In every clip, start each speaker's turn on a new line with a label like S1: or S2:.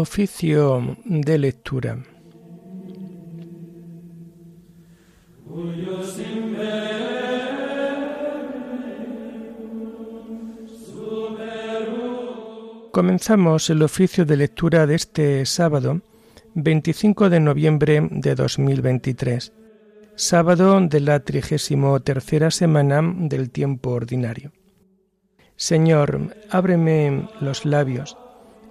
S1: Oficio de lectura. Comenzamos el oficio de lectura de este sábado, 25 de noviembre de 2023, sábado de la trigésimo tercera semana del tiempo ordinario. Señor, ábreme los labios,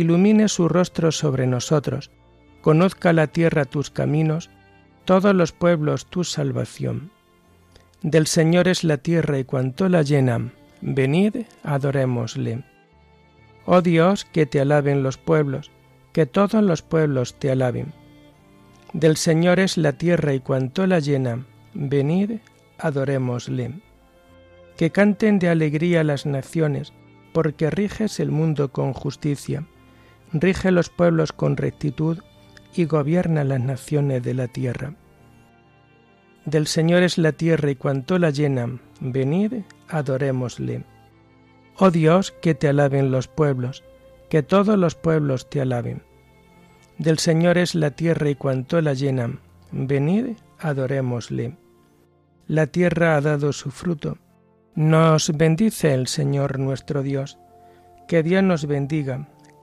S1: ilumine su rostro sobre nosotros, conozca la tierra tus caminos, todos los pueblos tu salvación. Del Señor es la tierra y cuanto la llena, venid, adorémosle. Oh Dios, que te alaben los pueblos, que todos los pueblos te alaben. Del Señor es la tierra y cuanto la llena, venid, adorémosle. Que canten de alegría las naciones, porque riges el mundo con justicia, rige los pueblos con rectitud y gobierna las naciones de la tierra. Del Señor es la tierra y cuanto la llena, venid, adorémosle. Oh Dios, que te alaben los pueblos, que todos los pueblos te alaben. Del Señor es la tierra y cuanto la llenan. Venid, adorémosle. La tierra ha dado su fruto. Nos bendice el Señor nuestro Dios. Que Dios nos bendiga,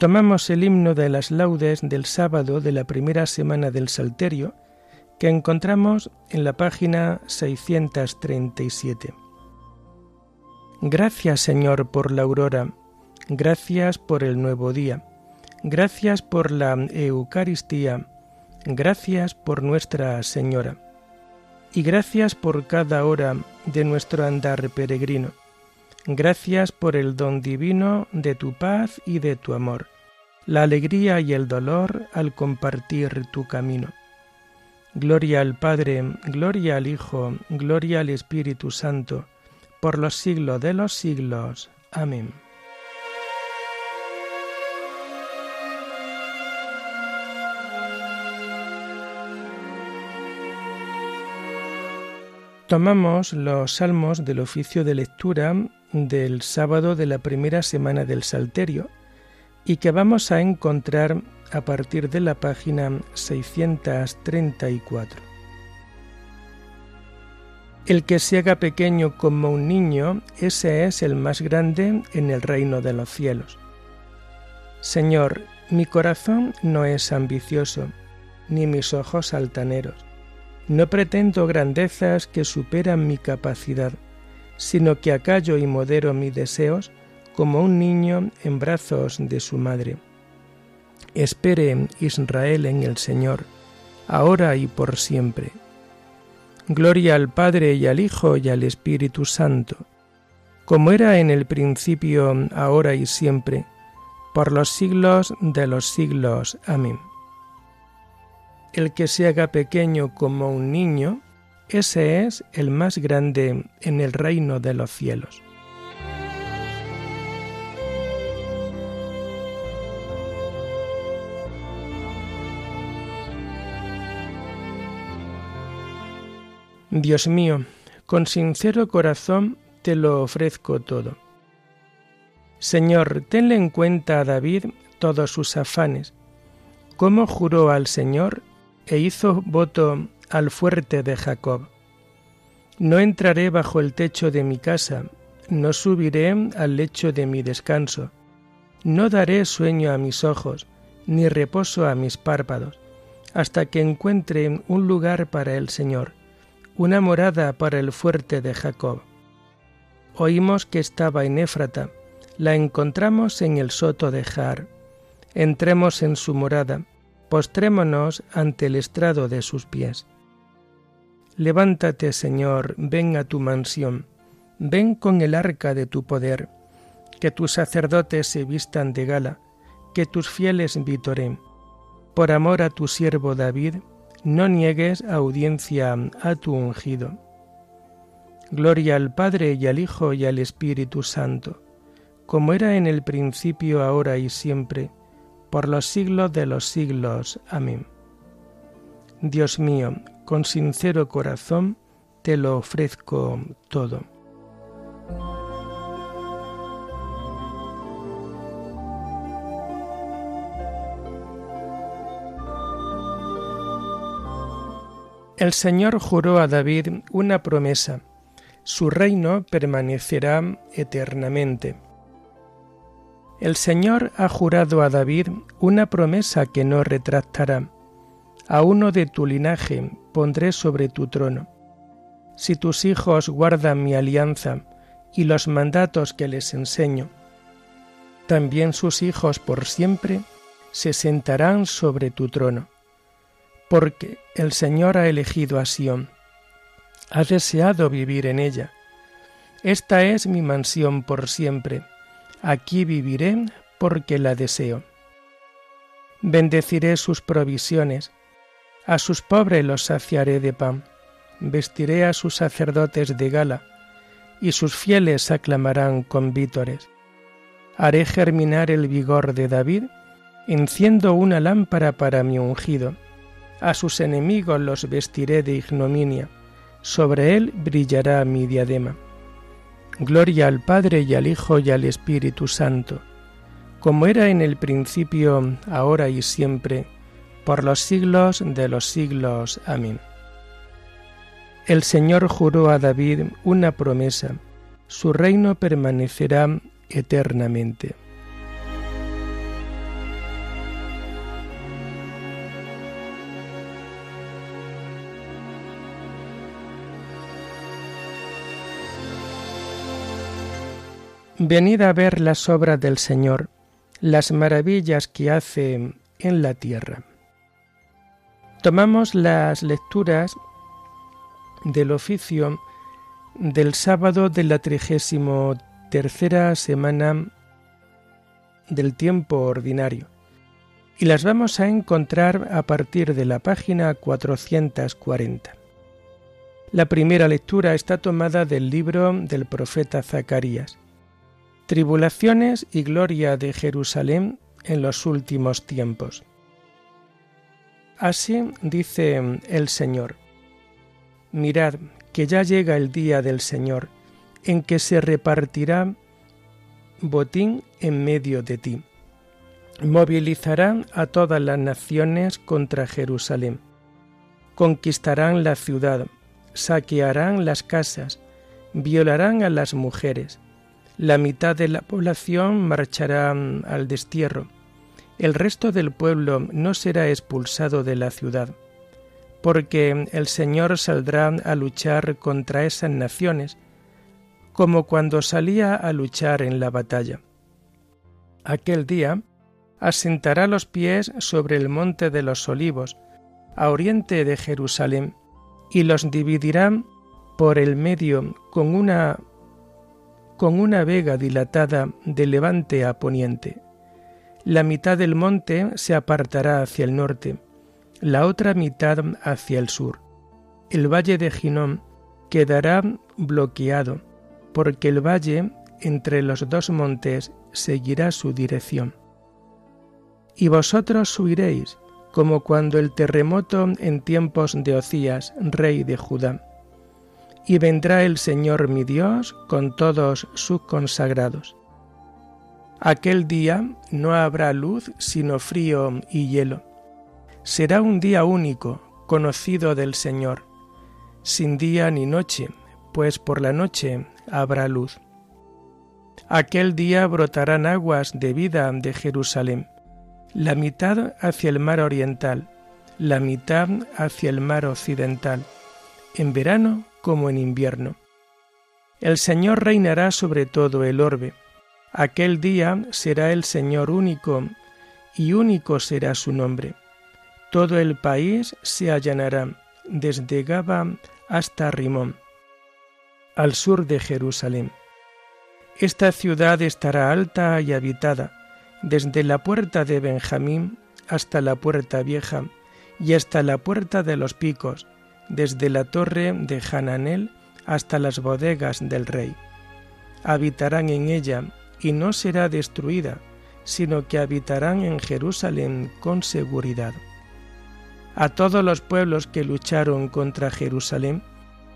S1: Tomamos el himno de las laudes del sábado de la primera semana del Salterio, que encontramos en la página 637. Gracias Señor por la aurora, gracias por el nuevo día, gracias por la Eucaristía, gracias por Nuestra Señora, y gracias por cada hora de nuestro andar peregrino Gracias por el don divino de tu paz y de tu amor, la alegría y el dolor al compartir tu camino. Gloria al Padre, gloria al Hijo, gloria al Espíritu Santo, por los siglos de los siglos. Amén. Tomamos los salmos del oficio de lectura del sábado de la primera semana del Salterio y que vamos a encontrar a partir de la página 634. El que se haga pequeño como un niño, ese es el más grande en el reino de los cielos. Señor, mi corazón no es ambicioso, ni mis ojos altaneros. No pretendo grandezas que superan mi capacidad sino que acallo y modero mis deseos como un niño en brazos de su madre. Espere Israel en el Señor, ahora y por siempre. Gloria al Padre y al Hijo y al Espíritu Santo, como era en el principio, ahora y siempre, por los siglos de los siglos. Amén. El que se haga pequeño como un niño, ese es el más grande en el reino de los cielos. Dios mío, con sincero corazón te lo ofrezco todo. Señor, tenle en cuenta a David todos sus afanes, cómo juró al Señor e hizo voto al fuerte de Jacob. No entraré bajo el techo de mi casa, no subiré al lecho de mi descanso, no daré sueño a mis ojos, ni reposo a mis párpados, hasta que encuentre un lugar para el Señor, una morada para el fuerte de Jacob. Oímos que estaba en Éfrata, la encontramos en el soto de Jar. Entremos en su morada, postrémonos ante el estrado de sus pies. Levántate, Señor, ven a tu mansión, ven con el arca de tu poder, que tus sacerdotes se vistan de gala, que tus fieles vitoren. Por amor a tu siervo David, no niegues audiencia a tu ungido. Gloria al Padre y al Hijo y al Espíritu Santo, como era en el principio, ahora y siempre, por los siglos de los siglos. Amén. Dios mío, con sincero corazón te lo ofrezco todo. El Señor juró a David una promesa, su reino permanecerá eternamente. El Señor ha jurado a David una promesa que no retractará. A uno de tu linaje pondré sobre tu trono. Si tus hijos guardan mi alianza y los mandatos que les enseño, también sus hijos por siempre se sentarán sobre tu trono porque el Señor ha elegido a Sión, ha deseado vivir en ella. Esta es mi mansión por siempre, aquí viviré porque la deseo. Bendeciré sus provisiones, a sus pobres los saciaré de pan, vestiré a sus sacerdotes de gala, y sus fieles aclamarán con vítores. Haré germinar el vigor de David, enciendo una lámpara para mi ungido a sus enemigos los vestiré de ignominia, sobre él brillará mi diadema. Gloria al Padre y al Hijo y al Espíritu Santo, como era en el principio, ahora y siempre, por los siglos de los siglos. Amén. El Señor juró a David una promesa, su reino permanecerá eternamente. Venid a ver las obras del Señor, las maravillas que hace en la tierra. Tomamos las lecturas del oficio del sábado de la trigésimo tercera semana del tiempo ordinario y las vamos a encontrar a partir de la página 440. La primera lectura está tomada del libro del profeta Zacarías Tribulaciones y gloria de Jerusalén en los últimos tiempos. Así dice el Señor. Mirad que ya llega el día del Señor, en que se repartirá botín en medio de ti. Movilizarán a todas las naciones contra Jerusalén. Conquistarán la ciudad, saquearán las casas, violarán a las mujeres, la mitad de la población marchará al destierro. El resto del pueblo no será expulsado de la ciudad, porque el Señor saldrá a luchar contra esas naciones, como cuando salía a luchar en la batalla. Aquel día asentará los pies sobre el monte de los olivos, a oriente de Jerusalén, y los dividirá por el medio con una con una vega dilatada de levante a poniente. La mitad del monte se apartará hacia el norte, la otra mitad hacia el sur. El valle de Ginón quedará bloqueado, porque el valle entre los dos montes seguirá su dirección. Y vosotros subiréis, como cuando el terremoto en tiempos de Ocías, rey de Judá y vendrá el Señor mi Dios con todos sus consagrados. Aquel día no habrá luz sino frío y hielo. Será un día único, conocido del Señor, sin día ni noche, pues por la noche habrá luz. Aquel día brotarán aguas de vida de Jerusalén, la mitad hacia el mar oriental, la mitad hacia el mar occidental, en verano como en invierno. El Señor reinará sobre todo el orbe. Aquel día será el Señor único, y único será su nombre. Todo el país se allanará, desde Gaba hasta Rimón, al sur de Jerusalén. Esta ciudad estará alta y habitada, desde la puerta de Benjamín hasta la puerta vieja y hasta la puerta de los picos, desde la torre de Hananel hasta las bodegas del rey. Habitarán en ella y no será destruida, sino que habitarán en Jerusalén con seguridad. A todos los pueblos que lucharon contra Jerusalén,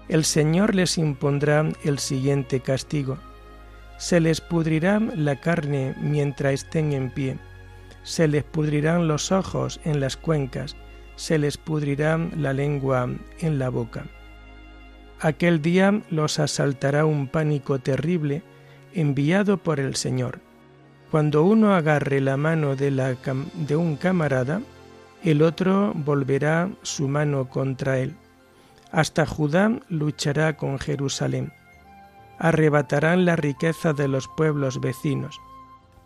S1: el Señor les impondrá el siguiente castigo. Se les pudrirá la carne mientras estén en pie, se les pudrirán los ojos en las cuencas, se les pudrirá la lengua en la boca. Aquel día los asaltará un pánico terrible enviado por el Señor. Cuando uno agarre la mano de, un camarada, el otro volverá su mano contra él. Hasta Judá luchará con Jerusalén. Arrebatarán la riqueza de los pueblos vecinos,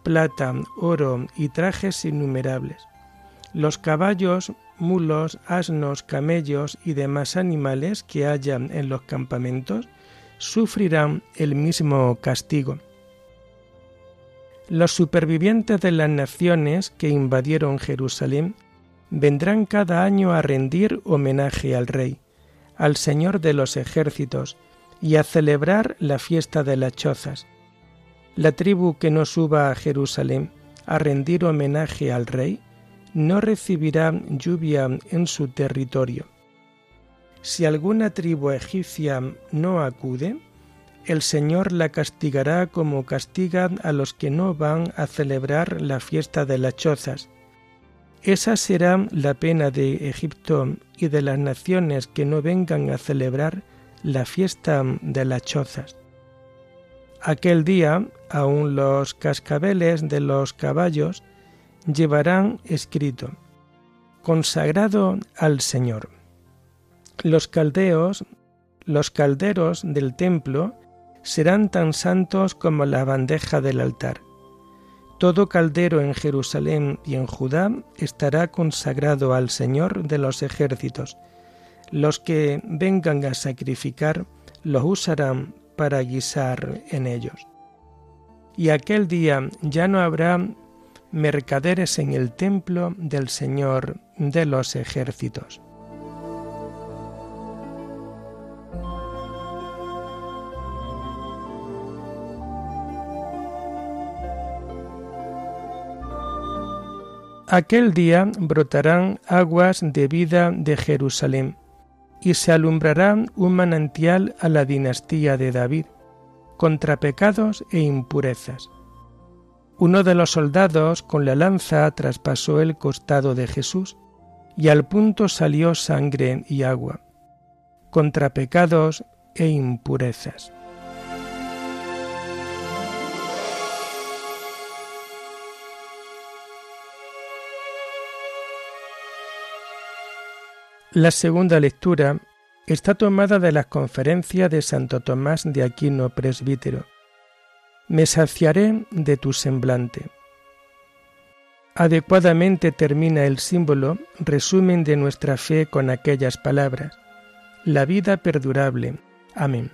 S1: plata, oro y trajes innumerables. Los caballos mulos, asnos, camellos y demás animales que hayan en los campamentos sufrirán el mismo castigo. Los supervivientes de las naciones que invadieron Jerusalén vendrán cada año a rendir homenaje al Rey, al Señor de los ejércitos, y a celebrar la fiesta de las chozas. La tribu que no suba a Jerusalén a rendir homenaje al Rey no recibirá lluvia en su territorio. Si alguna tribu egipcia no acude, el Señor la castigará como castiga a los que no van a celebrar la fiesta de las chozas. Esa será la pena de Egipto y de las naciones que no vengan a celebrar la fiesta de las chozas. Aquel día, aun los cascabeles de los caballos llevarán escrito, consagrado al Señor. Los caldeos, los calderos del templo, serán tan santos como la bandeja del altar. Todo caldero en Jerusalén y en Judá estará consagrado al Señor de los ejércitos. Los que vengan a sacrificar los usarán para guisar en ellos. Y aquel día ya no habrá mercaderes en el templo del Señor de los ejércitos. Aquel día brotarán aguas de vida de Jerusalén, y se alumbrará un manantial a la dinastía de David, contra pecados e impurezas uno de los soldados con la lanza traspasó el costado de Jesús, y al punto salió sangre y agua, contra pecados e impurezas. La segunda lectura está tomada de las conferencias de Santo Tomás de Aquino Presbítero me saciaré de tu semblante. Adecuadamente termina el símbolo resumen de nuestra fe con aquellas palabras, la vida perdurable. Amén.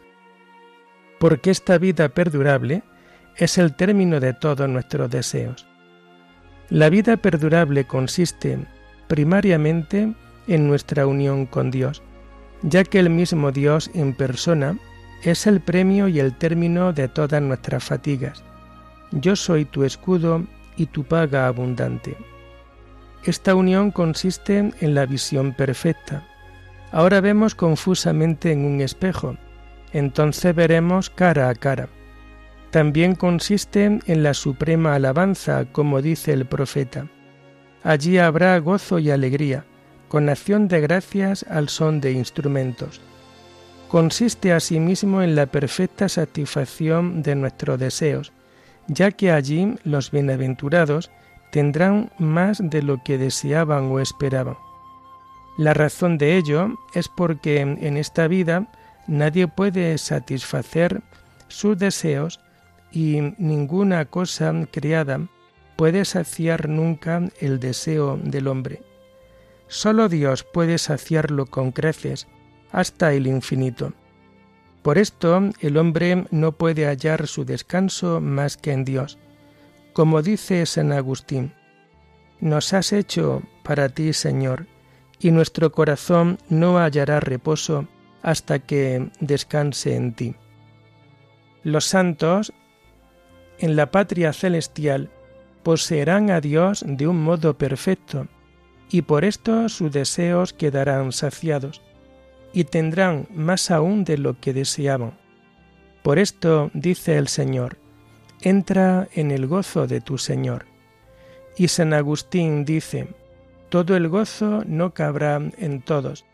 S1: Porque esta vida perdurable es el término de todos nuestros deseos. La vida perdurable consiste primariamente en nuestra unión con Dios, ya que el mismo Dios en persona es el premio y el término de todas nuestras fatigas. Yo soy tu escudo y tu paga abundante. Esta unión consiste en la visión perfecta. Ahora vemos confusamente en un espejo, entonces veremos cara a cara. También consiste en la suprema alabanza, como dice el profeta. Allí habrá gozo y alegría, con acción de gracias al son de instrumentos consiste asimismo en la perfecta satisfacción de nuestros deseos, ya que allí los bienaventurados tendrán más de lo que deseaban o esperaban. La razón de ello es porque en esta vida nadie puede satisfacer sus deseos y ninguna cosa creada puede saciar nunca el deseo del hombre. Solo Dios puede saciarlo con creces hasta el infinito. Por esto el hombre no puede hallar su descanso más que en Dios. Como dice San Agustín, nos has hecho para ti, Señor, y nuestro corazón no hallará reposo hasta que descanse en ti. Los santos en la patria celestial poseerán a Dios de un modo perfecto, y por esto sus deseos quedarán saciados, y tendrán más aún de lo que deseaban. Por esto dice el Señor, entra en el gozo de tu Señor. Y San Agustín dice, todo el gozo no cabrá en todos,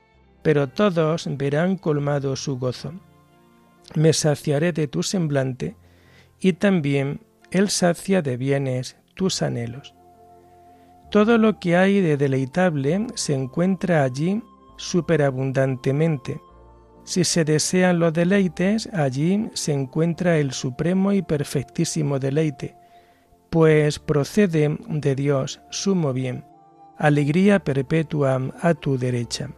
S1: pero todos verán colmado su gozo. Me saciaré de tu semblante, y también Él sacia de bienes tus anhelos. Todo lo que hay de deleitable se encuentra allí superabundantemente. Si se desean los deleites, allí se encuentra el supremo y perfectísimo deleite, pues procede de Dios sumo bien, alegría perpetua a tu derecha.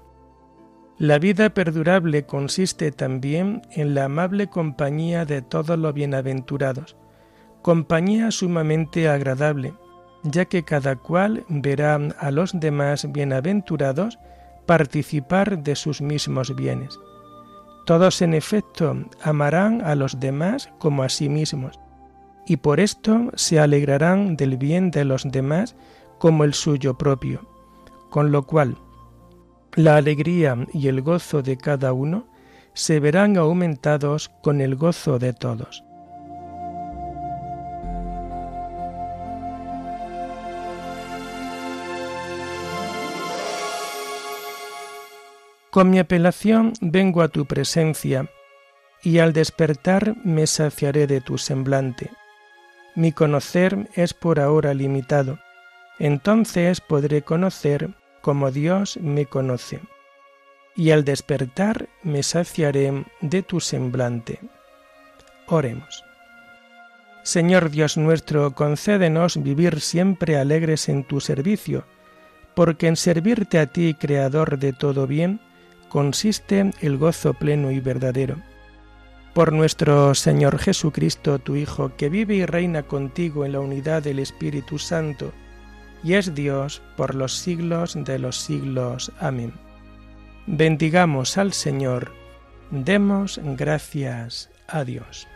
S1: La vida perdurable consiste también en la amable compañía de todos los bienaventurados, compañía sumamente agradable, ya que cada cual verá a los demás bienaventurados participar de sus mismos bienes. Todos en efecto amarán a los demás como a sí mismos, y por esto se alegrarán del bien de los demás como el suyo propio, con lo cual la alegría y el gozo de cada uno se verán aumentados con el gozo de todos. Con mi apelación vengo a tu presencia, y al despertar me saciaré de tu semblante. Mi conocer es por ahora limitado, entonces podré conocer como Dios me conoce, y al despertar me saciaré de tu semblante. Oremos. Señor Dios nuestro, concédenos vivir siempre alegres en tu servicio, porque en servirte a ti, Creador de todo bien, consiste el gozo pleno y verdadero. Por nuestro Señor Jesucristo, tu Hijo, que vive y reina contigo en la unidad del Espíritu Santo, y es Dios por los siglos de los siglos. Amén. Bendigamos al Señor, demos gracias a Dios.